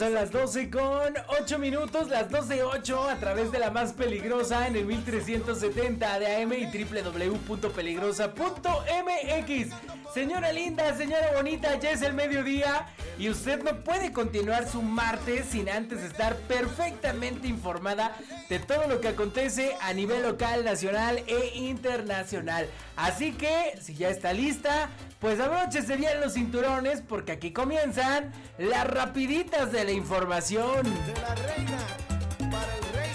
Son las 12 con 8 minutos, las 12 8 a través de la más peligrosa en el 1370 de AM y www.peligrosa.mx. Señora linda, señora bonita, ya es el mediodía y usted no puede continuar su martes sin antes estar perfectamente informada de todo lo que acontece a nivel local, nacional e internacional. Así que, si ya está lista, pues abróchese bien los cinturones porque aquí comienzan las rapiditas de la información. De la reina para el rey.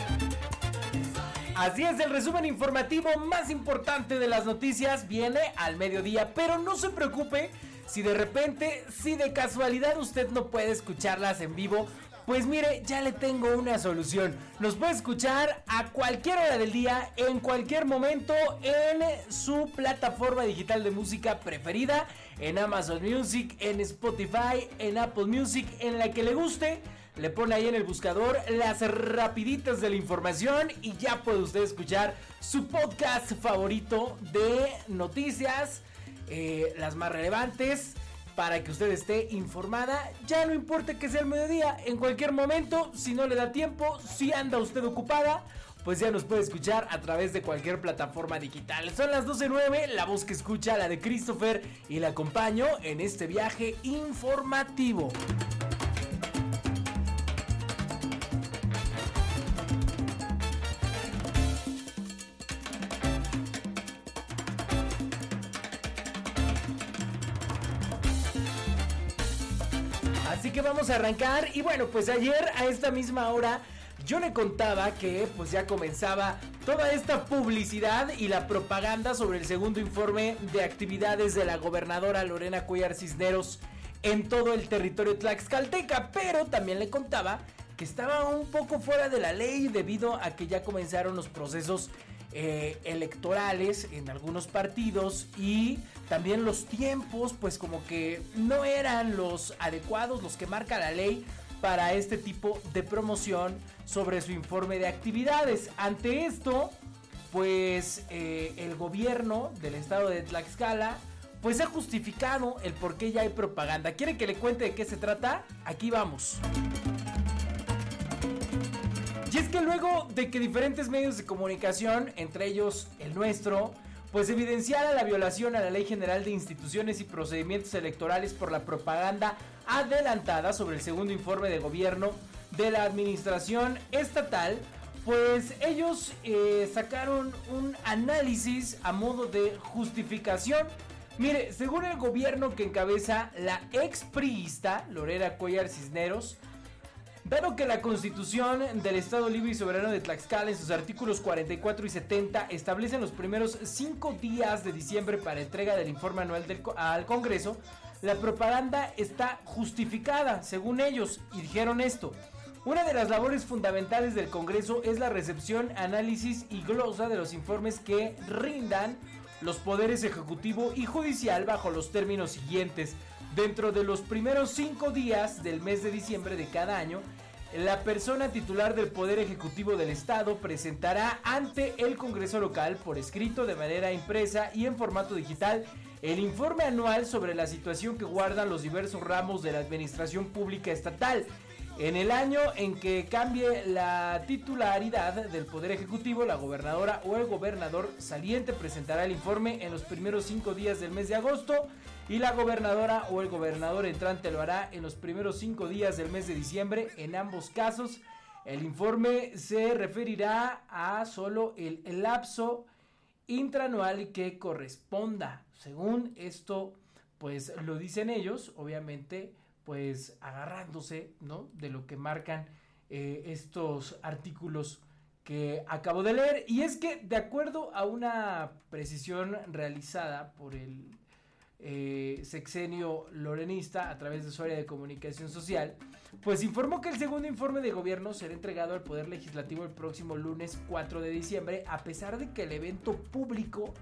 Así es, el resumen informativo más importante de las noticias viene al mediodía, pero no se preocupe si de repente, si de casualidad usted no puede escucharlas en vivo, pues mire, ya le tengo una solución. Nos puede escuchar a cualquier hora del día, en cualquier momento, en su plataforma digital de música preferida, en Amazon Music, en Spotify, en Apple Music, en la que le guste. Le pone ahí en el buscador las rapiditas de la información y ya puede usted escuchar su podcast favorito de noticias, eh, las más relevantes para que usted esté informada. Ya no importa que sea el mediodía, en cualquier momento, si no le da tiempo, si anda usted ocupada, pues ya nos puede escuchar a través de cualquier plataforma digital. Son las 12.09, la voz que escucha, la de Christopher, y la acompaño en este viaje informativo. Así que vamos a arrancar y bueno, pues ayer a esta misma hora yo le contaba que pues ya comenzaba toda esta publicidad y la propaganda sobre el segundo informe de actividades de la gobernadora Lorena Cuellar Cisneros en todo el territorio tlaxcalteca, pero también le contaba que estaba un poco fuera de la ley debido a que ya comenzaron los procesos eh, electorales en algunos partidos y también los tiempos pues como que no eran los adecuados, los que marca la ley para este tipo de promoción sobre su informe de actividades. Ante esto, pues eh, el gobierno del estado de Tlaxcala pues ha justificado el por qué ya hay propaganda. ¿Quiere que le cuente de qué se trata? Aquí vamos. Y es que luego de que diferentes medios de comunicación, entre ellos el nuestro, pues evidenciara la violación a la Ley General de Instituciones y Procedimientos Electorales por la propaganda adelantada sobre el segundo informe de gobierno de la Administración Estatal, pues ellos eh, sacaron un análisis a modo de justificación. Mire, según el gobierno que encabeza la expriista Lorena Cuellar Cisneros, Dado que la Constitución del Estado Libre y Soberano de Tlaxcala en sus artículos 44 y 70 establecen los primeros cinco días de diciembre para entrega del informe anual al Congreso, la propaganda está justificada, según ellos, y dijeron esto. Una de las labores fundamentales del Congreso es la recepción, análisis y glosa de los informes que rindan los poderes ejecutivo y judicial bajo los términos siguientes. Dentro de los primeros cinco días del mes de diciembre de cada año, la persona titular del Poder Ejecutivo del Estado presentará ante el Congreso local por escrito de manera impresa y en formato digital el informe anual sobre la situación que guardan los diversos ramos de la Administración Pública Estatal. En el año en que cambie la titularidad del Poder Ejecutivo, la gobernadora o el gobernador saliente presentará el informe en los primeros cinco días del mes de agosto y la gobernadora o el gobernador entrante lo hará en los primeros cinco días del mes de diciembre. En ambos casos, el informe se referirá a solo el, lapso intranual que corresponda. Según esto, pues lo dicen ellos, obviamente, pues agarrándose, ¿no? De lo que marcan eh, estos artículos que acabo de leer. Y es que, de acuerdo a una precisión realizada por el eh, sexenio lorenista a través de su área de comunicación social, pues informó que el segundo informe de gobierno será entregado al Poder Legislativo el próximo lunes 4 de diciembre, a pesar de que el evento público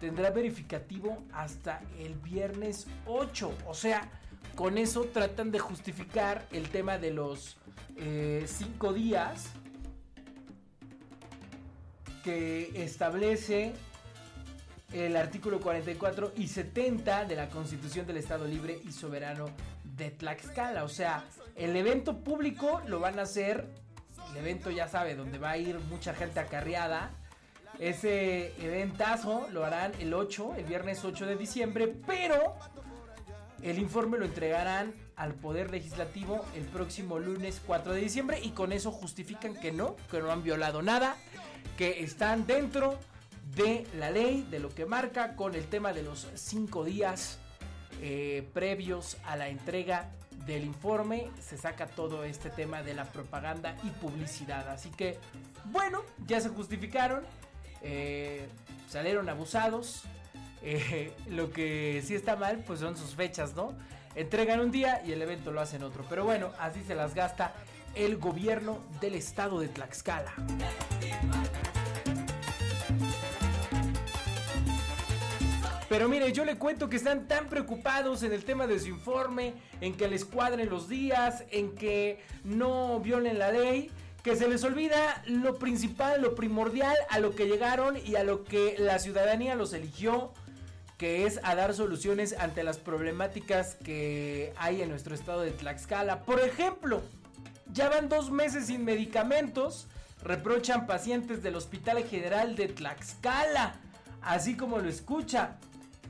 tendrá verificativo hasta el viernes 8. O sea, con eso tratan de justificar el tema de los eh, cinco días que establece el artículo 44 y 70 de la Constitución del Estado Libre y Soberano de Tlaxcala. O sea, el evento público lo van a hacer, el evento ya sabe, donde va a ir mucha gente acarreada. Ese eventazo lo harán el 8, el viernes 8 de diciembre, pero el informe lo entregarán al Poder Legislativo el próximo lunes 4 de diciembre y con eso justifican que no, que no han violado nada, que están dentro de la ley, de lo que marca con el tema de los cinco días eh, previos a la entrega del informe. Se saca todo este tema de la propaganda y publicidad. Así que, bueno, ya se justificaron. Eh, salieron abusados. Eh, lo que sí está mal, pues son sus fechas, ¿no? Entregan un día y el evento lo hacen otro. Pero bueno, así se las gasta el gobierno del estado de Tlaxcala. Pero mire, yo le cuento que están tan preocupados en el tema de su informe, en que les cuadren los días, en que no violen la ley, que se les olvida lo principal, lo primordial a lo que llegaron y a lo que la ciudadanía los eligió, que es a dar soluciones ante las problemáticas que hay en nuestro estado de Tlaxcala. Por ejemplo, ya van dos meses sin medicamentos, reprochan pacientes del Hospital General de Tlaxcala, así como lo escucha.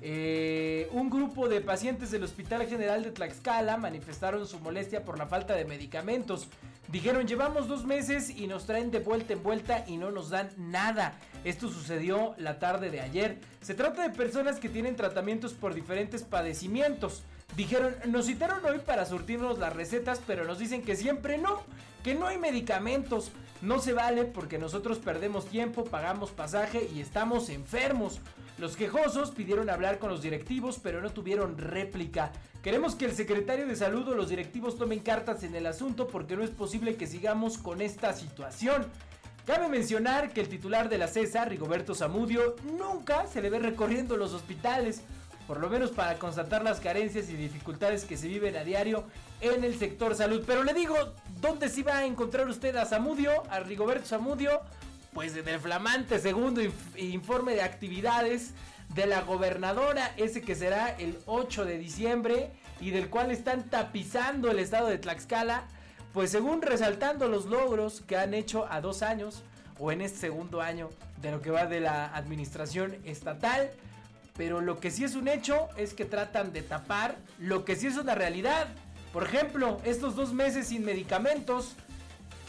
Eh, un grupo de pacientes del Hospital General de Tlaxcala manifestaron su molestia por la falta de medicamentos. Dijeron, llevamos dos meses y nos traen de vuelta en vuelta y no nos dan nada. Esto sucedió la tarde de ayer. Se trata de personas que tienen tratamientos por diferentes padecimientos. Dijeron, nos citaron hoy para surtirnos las recetas, pero nos dicen que siempre no, que no hay medicamentos. No se vale porque nosotros perdemos tiempo, pagamos pasaje y estamos enfermos. Los quejosos pidieron hablar con los directivos, pero no tuvieron réplica. Queremos que el secretario de salud o los directivos tomen cartas en el asunto porque no es posible que sigamos con esta situación. Cabe mencionar que el titular de la CESA, Rigoberto Zamudio, nunca se le ve recorriendo los hospitales, por lo menos para constatar las carencias y dificultades que se viven a diario en el sector salud. Pero le digo, ¿dónde se va a encontrar usted a Zamudio, a Rigoberto Zamudio? Pues en el flamante segundo informe de actividades de la gobernadora, ese que será el 8 de diciembre y del cual están tapizando el estado de Tlaxcala, pues según resaltando los logros que han hecho a dos años o en este segundo año de lo que va de la administración estatal, pero lo que sí es un hecho es que tratan de tapar lo que sí es una realidad. Por ejemplo, estos dos meses sin medicamentos,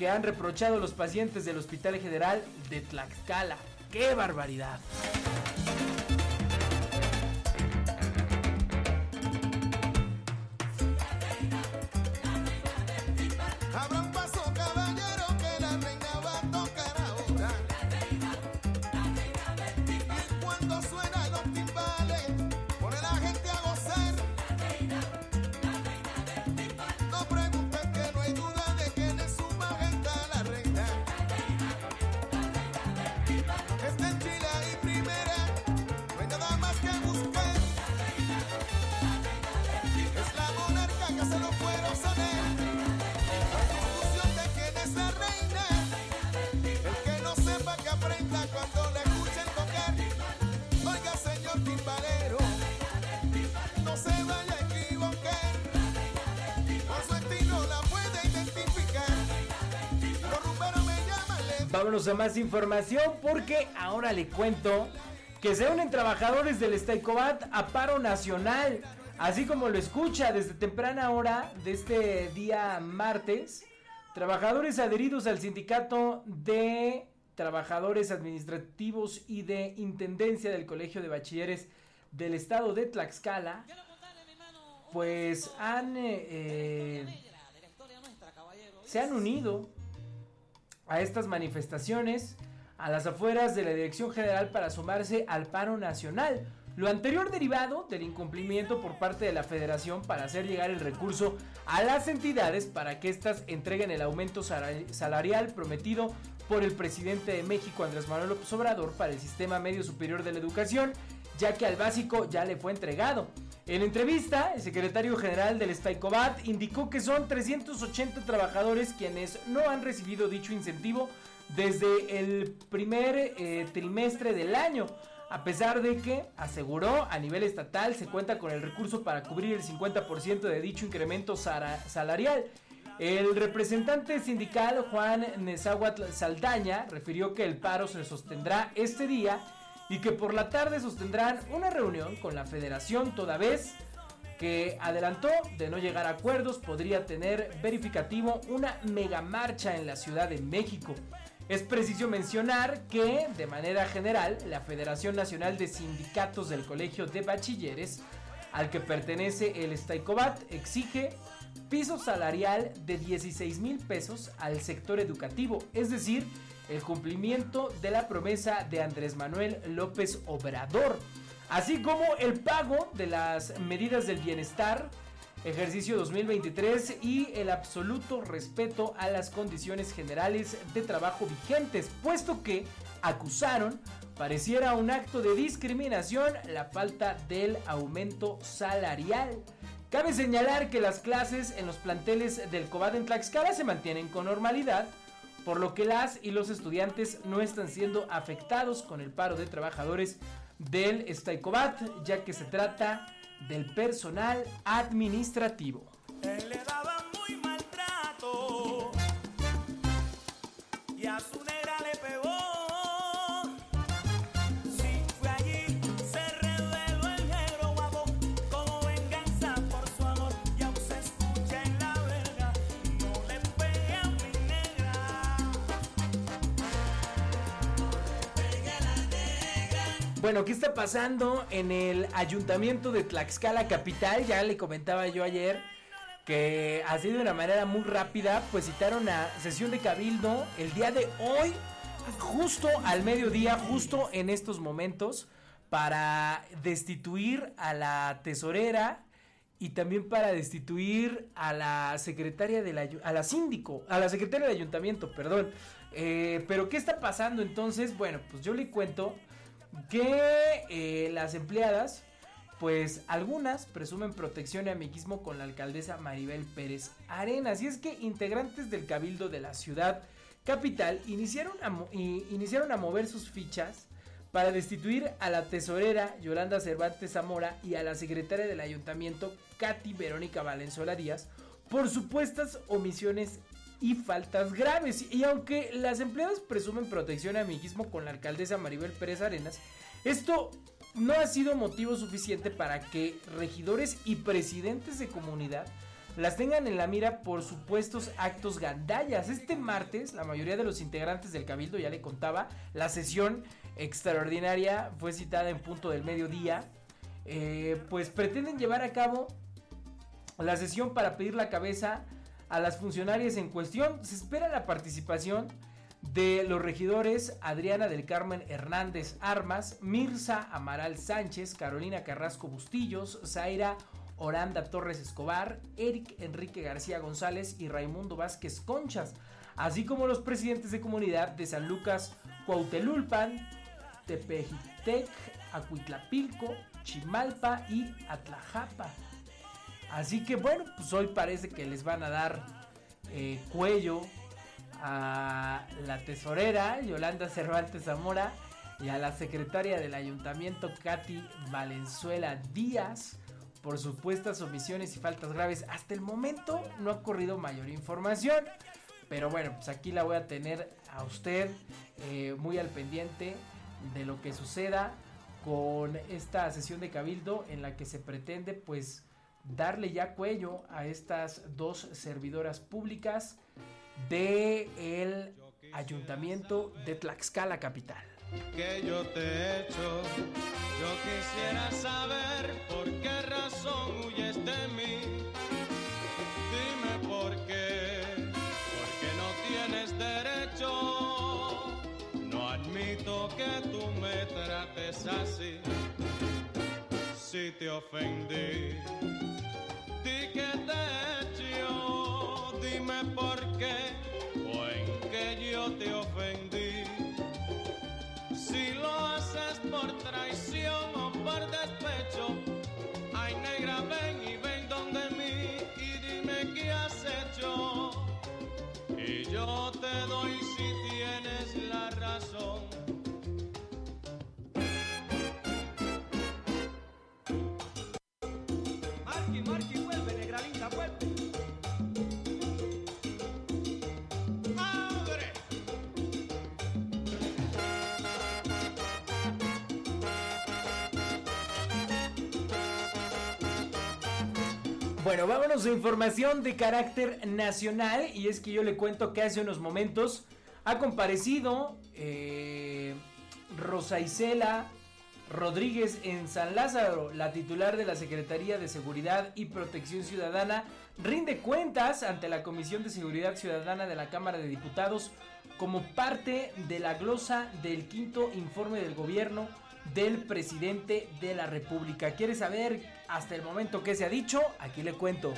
que han reprochado los pacientes del Hospital General de Tlaxcala. ¡Qué barbaridad! Vámonos a más información porque ahora le cuento que se unen trabajadores del Estaicobat a paro nacional. Así como lo escucha desde temprana hora de este día martes, trabajadores adheridos al sindicato de trabajadores administrativos y de intendencia del Colegio de Bachilleres del Estado de Tlaxcala, pues han eh, eh, se han unido a estas manifestaciones a las afueras de la Dirección General para sumarse al paro nacional. Lo anterior derivado del incumplimiento por parte de la Federación para hacer llegar el recurso a las entidades para que éstas entreguen el aumento salarial prometido por el presidente de México, Andrés Manuel López Obrador, para el Sistema Medio Superior de la Educación, ya que al básico ya le fue entregado. En entrevista, el secretario general del Staicobat indicó que son 380 trabajadores quienes no han recibido dicho incentivo desde el primer eh, trimestre del año, a pesar de que, aseguró, a nivel estatal se cuenta con el recurso para cubrir el 50% de dicho incremento salarial. El representante sindical Juan Nezahuatl Saldaña refirió que el paro se sostendrá este día y que por la tarde sostendrán una reunión con la federación toda vez que adelantó de no llegar a acuerdos podría tener verificativo una mega marcha en la Ciudad de México. Es preciso mencionar que, de manera general, la Federación Nacional de Sindicatos del Colegio de Bachilleres, al que pertenece el Staicobat, exige piso salarial de 16 mil pesos al sector educativo, es decir, el cumplimiento de la promesa de Andrés Manuel López Obrador, así como el pago de las medidas del bienestar, ejercicio 2023 y el absoluto respeto a las condiciones generales de trabajo vigentes, puesto que acusaron pareciera un acto de discriminación la falta del aumento salarial. Cabe señalar que las clases en los planteles del COBAD en Tlaxcala se mantienen con normalidad, por lo que las y los estudiantes no están siendo afectados con el paro de trabajadores del Staicobat, ya que se trata del personal administrativo. Bueno, ¿qué está pasando en el ayuntamiento de Tlaxcala Capital? Ya le comentaba yo ayer que así de una manera muy rápida, pues citaron a sesión de cabildo el día de hoy, justo al mediodía, justo en estos momentos, para destituir a la tesorera y también para destituir a la secretaria de la a la síndico, a la secretaria del ayuntamiento, perdón. Eh, pero ¿qué está pasando entonces? Bueno, pues yo le cuento que eh, las empleadas, pues algunas presumen protección y amiguismo con la alcaldesa Maribel Pérez Arenas. Y es que integrantes del cabildo de la ciudad capital iniciaron a, iniciaron a mover sus fichas para destituir a la tesorera Yolanda Cervantes Zamora y a la secretaria del ayuntamiento Katy Verónica Valenzuela Díaz por supuestas omisiones y faltas graves. Y aunque las empleadas presumen protección y amiguismo con la alcaldesa Maribel Pérez Arenas, esto no ha sido motivo suficiente para que regidores y presidentes de comunidad las tengan en la mira por supuestos actos gandallas. Este martes, la mayoría de los integrantes del cabildo, ya le contaba, la sesión extraordinaria fue citada en punto del mediodía, eh, pues pretenden llevar a cabo la sesión para pedir la cabeza a las funcionarias en cuestión. Se espera la participación de los regidores Adriana del Carmen Hernández Armas, Mirza Amaral Sánchez, Carolina Carrasco Bustillos, Zaira Oranda Torres Escobar, Eric Enrique García González y Raimundo Vázquez Conchas, así como los presidentes de comunidad de San Lucas, Cuautelulpan, Tepejitec, Acuitlapilco, Chimalpa y Atlajapa. Así que bueno, pues hoy parece que les van a dar eh, cuello a la tesorera Yolanda Cervantes Zamora y a la secretaria del ayuntamiento Katy Valenzuela Díaz por supuestas omisiones y faltas graves. Hasta el momento no ha corrido mayor información. Pero bueno, pues aquí la voy a tener a usted eh, muy al pendiente de lo que suceda con esta sesión de cabildo en la que se pretende pues darle ya cuello a estas dos servidoras públicas de el Ayuntamiento de Tlaxcala Capital. Que yo te he hecho, yo quisiera saber por qué razón huyes de mí. Dime por qué, porque no tienes derecho. No admito que tú me trates así. Si te ofendí, Dime por qué o en que yo te ofendí. Si lo haces por traición o por despecho, ay negra, ven y ven donde mí y dime qué has hecho. Y yo te doy si tienes la razón. Marqui, Marqui, vuelve, Bueno, vámonos a información de carácter nacional y es que yo le cuento que hace unos momentos ha comparecido eh, Rosa Isela Rodríguez en San Lázaro, la titular de la Secretaría de Seguridad y Protección Ciudadana, rinde cuentas ante la Comisión de Seguridad Ciudadana de la Cámara de Diputados como parte de la glosa del quinto informe del gobierno del presidente de la República. ¿Quiere saber hasta el momento qué se ha dicho? Aquí le cuento.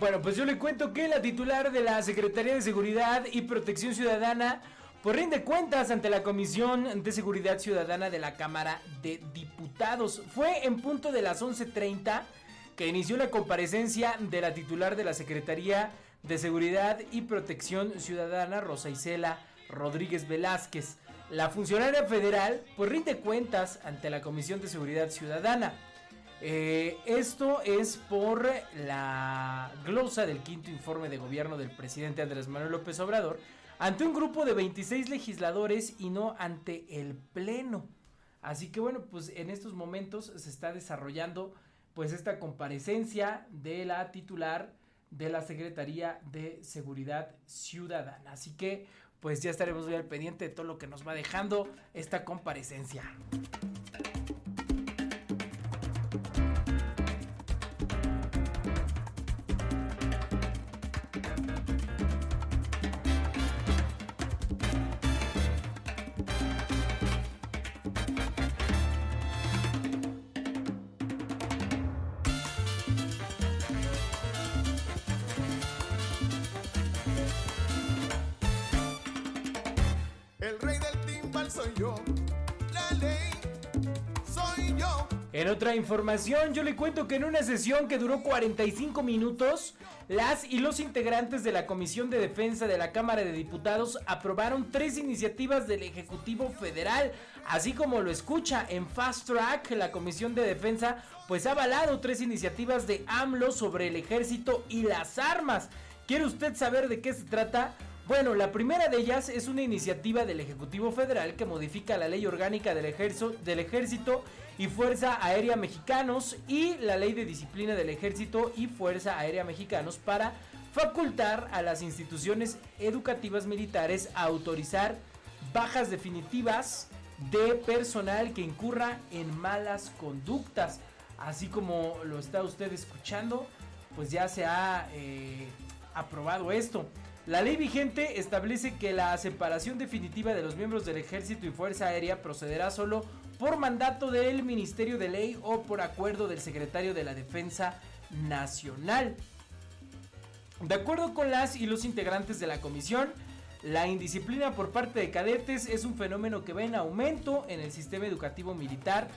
Bueno, pues yo le cuento que la titular de la Secretaría de Seguridad y Protección Ciudadana pues rinde cuentas ante la Comisión de Seguridad Ciudadana de la Cámara de Diputados. Fue en punto de las 11.30 que inició la comparecencia de la titular de la Secretaría de Seguridad y Protección Ciudadana, Rosa Isela Rodríguez Velázquez. La funcionaria federal pues rinde cuentas ante la Comisión de Seguridad Ciudadana. Eh, esto es por la glosa del quinto informe de gobierno del presidente Andrés Manuel López Obrador ante un grupo de 26 legisladores y no ante el Pleno. Así que bueno, pues en estos momentos se está desarrollando pues esta comparecencia de la titular de la Secretaría de Seguridad Ciudadana. Así que pues ya estaremos muy al pendiente de todo lo que nos va dejando esta comparecencia. En otra información, yo le cuento que en una sesión que duró 45 minutos, las y los integrantes de la Comisión de Defensa de la Cámara de Diputados aprobaron tres iniciativas del Ejecutivo Federal, así como lo escucha en Fast Track, la Comisión de Defensa pues ha avalado tres iniciativas de AMLO sobre el ejército y las armas. ¿Quiere usted saber de qué se trata? Bueno, la primera de ellas es una iniciativa del Ejecutivo Federal que modifica la ley orgánica del ejército, y Fuerza Aérea Mexicanos y la ley de disciplina del Ejército y Fuerza Aérea Mexicanos para facultar a las instituciones educativas militares a autorizar bajas definitivas de personal que incurra en malas conductas. Así como lo está usted escuchando, pues ya se ha eh, aprobado esto. La ley vigente establece que la separación definitiva de los miembros del ejército y fuerza aérea procederá solo por mandato del Ministerio de Ley o por acuerdo del secretario de la Defensa Nacional. De acuerdo con las y los integrantes de la comisión, la indisciplina por parte de cadetes es un fenómeno que va en aumento en el sistema educativo militar.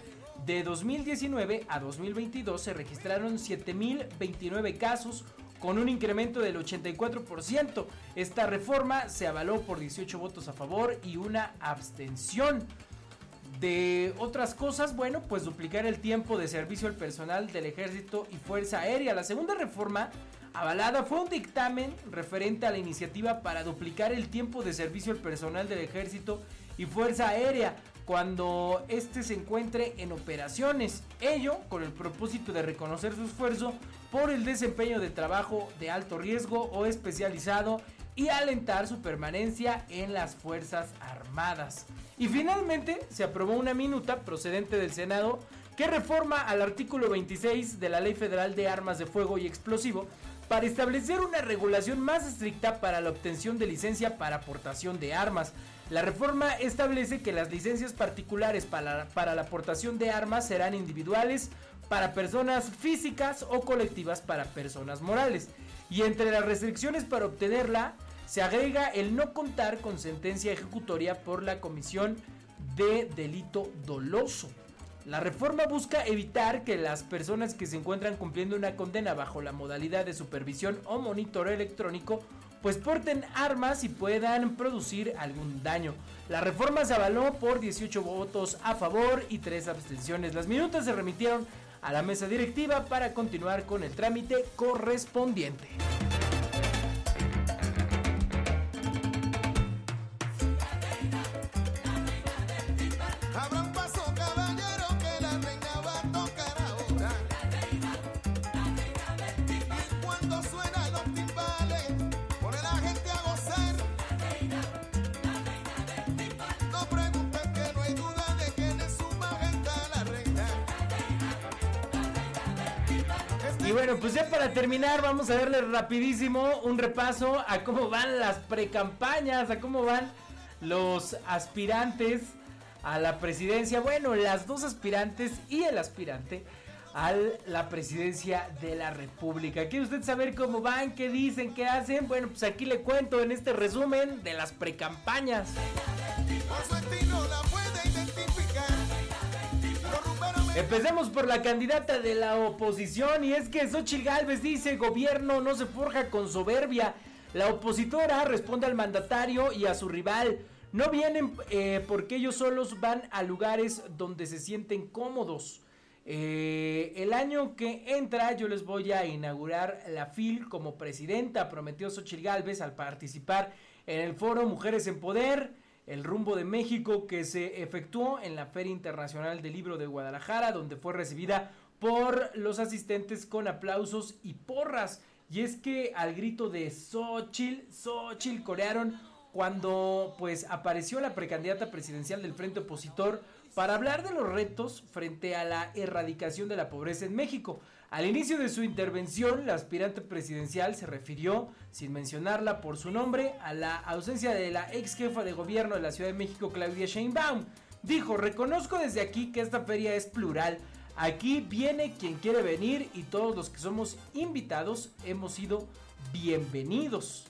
De 2019 a 2022 se registraron 7.029 casos con un incremento del 84%. Esta reforma se avaló por 18 votos a favor y una abstención. De otras cosas, bueno, pues duplicar el tiempo de servicio al personal del ejército y fuerza aérea. La segunda reforma avalada fue un dictamen referente a la iniciativa para duplicar el tiempo de servicio al personal del ejército y fuerza aérea cuando éste se encuentre en operaciones. Ello con el propósito de reconocer su esfuerzo por el desempeño de trabajo de alto riesgo o especializado y alentar su permanencia en las Fuerzas Armadas. Y finalmente se aprobó una minuta procedente del Senado que reforma al artículo 26 de la Ley Federal de Armas de Fuego y Explosivo para establecer una regulación más estricta para la obtención de licencia para aportación de armas. La reforma establece que las licencias particulares para, para la aportación de armas serán individuales para personas físicas o colectivas para personas morales. Y entre las restricciones para obtenerla se agrega el no contar con sentencia ejecutoria por la comisión de delito doloso. La reforma busca evitar que las personas que se encuentran cumpliendo una condena bajo la modalidad de supervisión o monitoreo electrónico pues porten armas y puedan producir algún daño. La reforma se avaló por 18 votos a favor y 3 abstenciones. Las minutas se remitieron a la mesa directiva para continuar con el trámite correspondiente. Bueno, pues ya para terminar, vamos a darle rapidísimo un repaso a cómo van las precampañas, a cómo van los aspirantes a la presidencia. Bueno, las dos aspirantes y el aspirante a la presidencia de la República. ¿Quiere usted saber cómo van? ¿Qué dicen? ¿Qué hacen? Bueno, pues aquí le cuento en este resumen de las precampañas. Empecemos por la candidata de la oposición y es que Xochitl Galvez dice gobierno no se forja con soberbia. La opositora responde al mandatario y a su rival. No vienen eh, porque ellos solos van a lugares donde se sienten cómodos. Eh, el año que entra yo les voy a inaugurar la FIL como presidenta, prometió Xochitl Galvez al participar en el foro Mujeres en Poder el rumbo de México que se efectuó en la Feria Internacional del Libro de Guadalajara, donde fue recibida por los asistentes con aplausos y porras. Y es que al grito de Xochitl, Xochitl corearon cuando pues apareció la precandidata presidencial del Frente Opositor para hablar de los retos frente a la erradicación de la pobreza en México. Al inicio de su intervención, la aspirante presidencial se refirió, sin mencionarla por su nombre, a la ausencia de la ex jefa de gobierno de la Ciudad de México, Claudia Sheinbaum. Dijo, reconozco desde aquí que esta feria es plural. Aquí viene quien quiere venir y todos los que somos invitados hemos sido bienvenidos.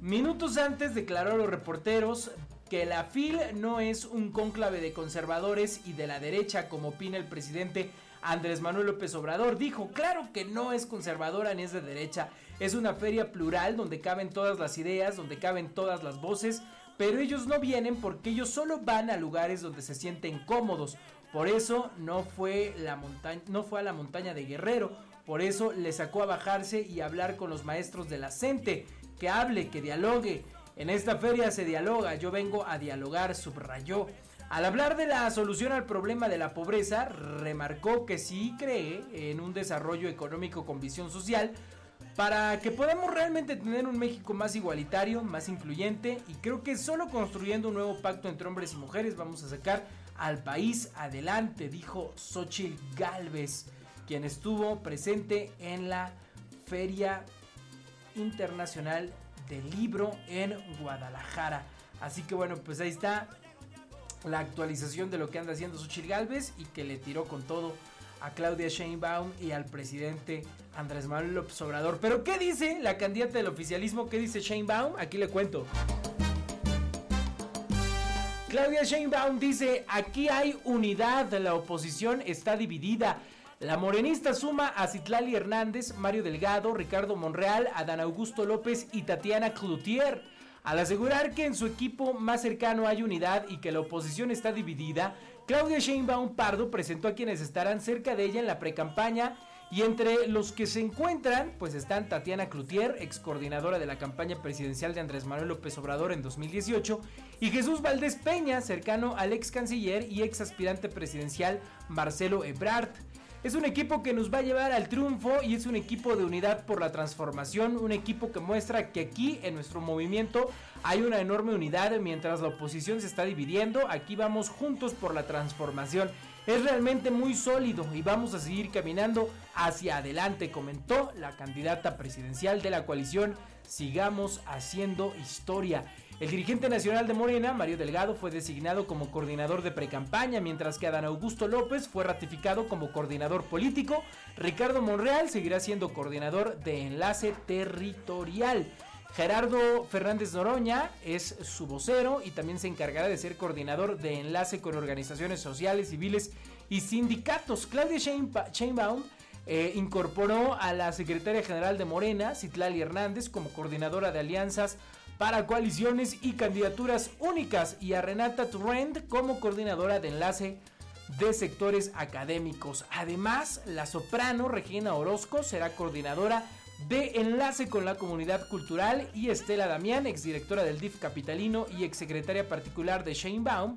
Minutos antes declaró a los reporteros que la FIL no es un cónclave de conservadores y de la derecha como opina el presidente Andrés Manuel López Obrador dijo, claro que no es conservadora ni es de derecha, es una feria plural donde caben todas las ideas, donde caben todas las voces, pero ellos no vienen porque ellos solo van a lugares donde se sienten cómodos. Por eso no fue, la montaña, no fue a la montaña de Guerrero, por eso le sacó a bajarse y hablar con los maestros de la que hable, que dialogue. En esta feria se dialoga, yo vengo a dialogar, subrayó. Al hablar de la solución al problema de la pobreza, remarcó que sí cree en un desarrollo económico con visión social para que podamos realmente tener un México más igualitario, más influyente y creo que solo construyendo un nuevo pacto entre hombres y mujeres vamos a sacar al país adelante, dijo Xochitl Galvez, quien estuvo presente en la Feria Internacional del Libro en Guadalajara. Así que bueno, pues ahí está la actualización de lo que anda haciendo Xochitl Galvez y que le tiró con todo a Claudia Sheinbaum y al presidente Andrés Manuel López Obrador. Pero ¿qué dice la candidata del oficialismo? ¿Qué dice Sheinbaum? Aquí le cuento. Claudia Sheinbaum dice, aquí hay unidad, la oposición está dividida. La morenista suma a Citlali Hernández, Mario Delgado, Ricardo Monreal, Adán Augusto López y Tatiana Cloutier. Al asegurar que en su equipo más cercano hay unidad y que la oposición está dividida, Claudia Sheinbaum Pardo presentó a quienes estarán cerca de ella en la precampaña y entre los que se encuentran, pues están Tatiana Cloutier, ex coordinadora de la campaña presidencial de Andrés Manuel López Obrador en 2018, y Jesús Valdés Peña, cercano al ex canciller y ex aspirante presidencial Marcelo Ebrard. Es un equipo que nos va a llevar al triunfo y es un equipo de unidad por la transformación, un equipo que muestra que aquí en nuestro movimiento hay una enorme unidad mientras la oposición se está dividiendo, aquí vamos juntos por la transformación. Es realmente muy sólido y vamos a seguir caminando hacia adelante, comentó la candidata presidencial de la coalición. Sigamos haciendo historia. El dirigente nacional de Morena, Mario Delgado, fue designado como coordinador de precampaña, mientras que Adán Augusto López fue ratificado como coordinador político. Ricardo Monreal seguirá siendo coordinador de enlace territorial. Gerardo Fernández Noroña es su vocero y también se encargará de ser coordinador de enlace con organizaciones sociales, civiles y sindicatos. Claudia Sheinbaum eh, incorporó a la secretaria general de Morena, Citlali Hernández, como coordinadora de alianzas para coaliciones y candidaturas únicas y a Renata Turrend como coordinadora de enlace de sectores académicos. Además, la soprano Regina Orozco será coordinadora de enlace con la comunidad cultural y Estela Damián, exdirectora del DIF capitalino y exsecretaria particular de Shane Baum,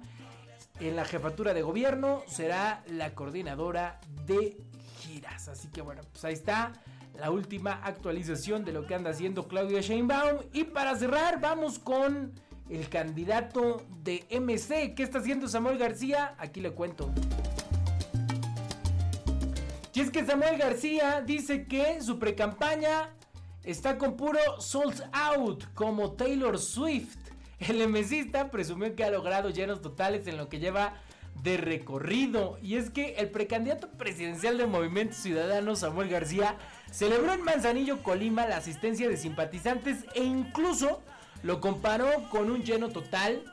en la jefatura de gobierno será la coordinadora de giras. Así que bueno, pues ahí está la última actualización de lo que anda haciendo Claudia Sheinbaum. Y para cerrar, vamos con el candidato de MC. ¿Qué está haciendo Samuel García? Aquí le cuento. Y es que Samuel García dice que su precampaña está con puro sold out, como Taylor Swift. El MCista presumió que ha logrado llenos totales en lo que lleva de recorrido. Y es que el precandidato presidencial del Movimiento Ciudadano, Samuel García, celebró en Manzanillo, Colima, la asistencia de simpatizantes e incluso lo comparó con un lleno total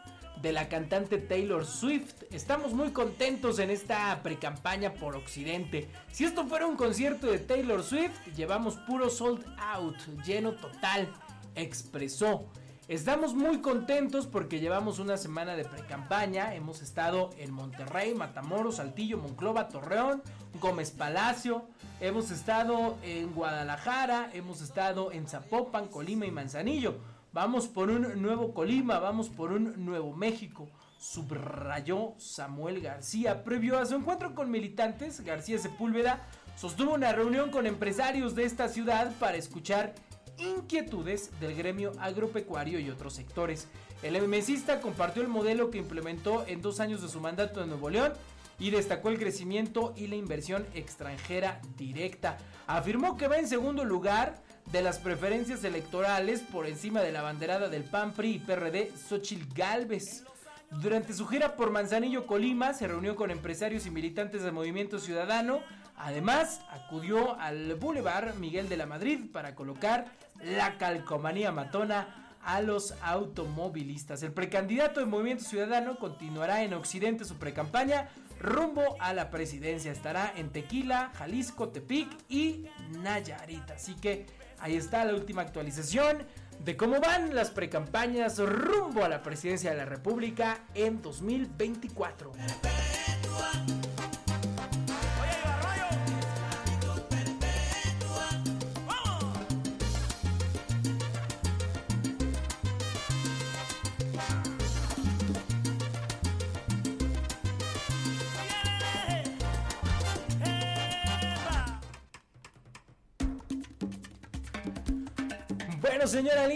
de la cantante Taylor Swift. Estamos muy contentos en esta precampaña por Occidente. Si esto fuera un concierto de Taylor Swift, llevamos puro sold out, lleno total, expresó. Estamos muy contentos porque llevamos una semana de precampaña. Hemos estado en Monterrey, Matamoros, Saltillo, Monclova, Torreón, Gómez Palacio. Hemos estado en Guadalajara, hemos estado en Zapopan, Colima y Manzanillo. Vamos por un nuevo Colima, vamos por un nuevo México. Subrayó Samuel García. Previo a su encuentro con militantes, García Sepúlveda sostuvo una reunión con empresarios de esta ciudad para escuchar inquietudes del gremio agropecuario y otros sectores. El MMCista compartió el modelo que implementó en dos años de su mandato en Nuevo León y destacó el crecimiento y la inversión extranjera directa. Afirmó que va en segundo lugar de las preferencias electorales por encima de la banderada del PAN, PRI y PRD, Xochil Gálvez. Durante su gira por Manzanillo, Colima, se reunió con empresarios y militantes del Movimiento Ciudadano. Además, acudió al Boulevard Miguel de la Madrid para colocar la calcomanía matona a los automovilistas. El precandidato del Movimiento Ciudadano continuará en Occidente su precampaña rumbo a la presidencia. Estará en Tequila, Jalisco, Tepic y Nayarit. Así que Ahí está la última actualización de cómo van las precampañas rumbo a la presidencia de la República en 2024.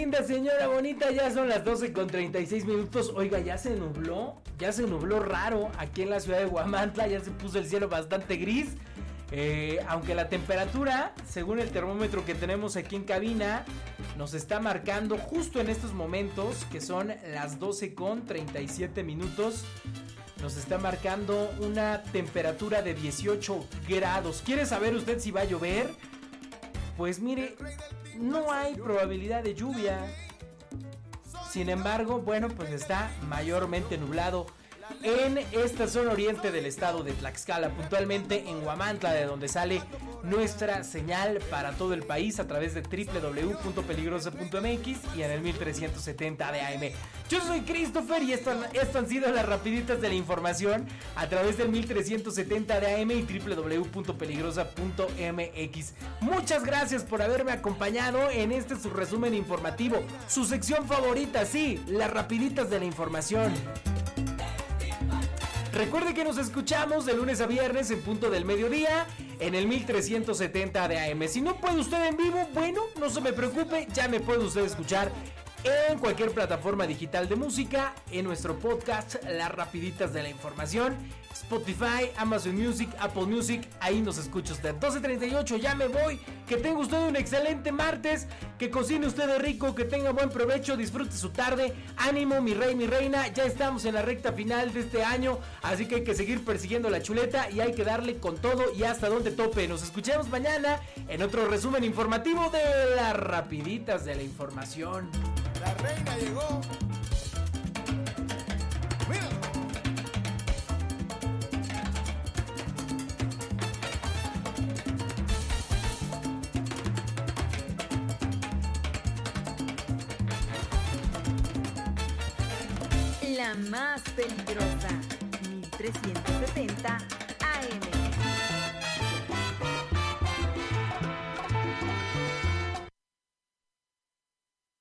Linda, señora bonita, ya son las 12 con 36 minutos. Oiga, ya se nubló, ya se nubló raro aquí en la ciudad de Guamantla, ya se puso el cielo bastante gris. Eh, aunque la temperatura, según el termómetro que tenemos aquí en cabina, nos está marcando justo en estos momentos, que son las 12 con 37 minutos. nos está marcando una temperatura de 18 grados. ¿Quiere saber usted si va a llover? Pues mire, no hay probabilidad de lluvia. Sin embargo, bueno, pues está mayormente nublado en esta zona oriente del estado de Tlaxcala, puntualmente en Huamantla, de donde sale nuestra señal para todo el país a través de www.peligrosa.mx y en el 1370 de AM. Yo soy Christopher y esto, esto han sido las rapiditas de la información a través del 1370 de AM y www.peligrosa.mx. Muchas gracias por haberme acompañado en este su resumen informativo, su sección favorita, sí, las rapiditas de la información. Recuerde que nos escuchamos de lunes a viernes en punto del mediodía en el 1370 de AM. Si no puede usted en vivo, bueno, no se me preocupe, ya me puede usted escuchar en cualquier plataforma digital de música, en nuestro podcast Las Rapiditas de la Información Spotify, Amazon Music, Apple Music, ahí nos escucha usted. 12.38, ya me voy. Que tenga usted un excelente martes, que cocine usted de rico, que tenga buen provecho, disfrute su tarde. Ánimo, mi rey, mi reina, ya estamos en la recta final de este año, así que hay que seguir persiguiendo la chuleta y hay que darle con todo y hasta donde tope. Nos escuchamos mañana en otro resumen informativo de las rapiditas de la información. La reina llegó. La más peligrosa, 1370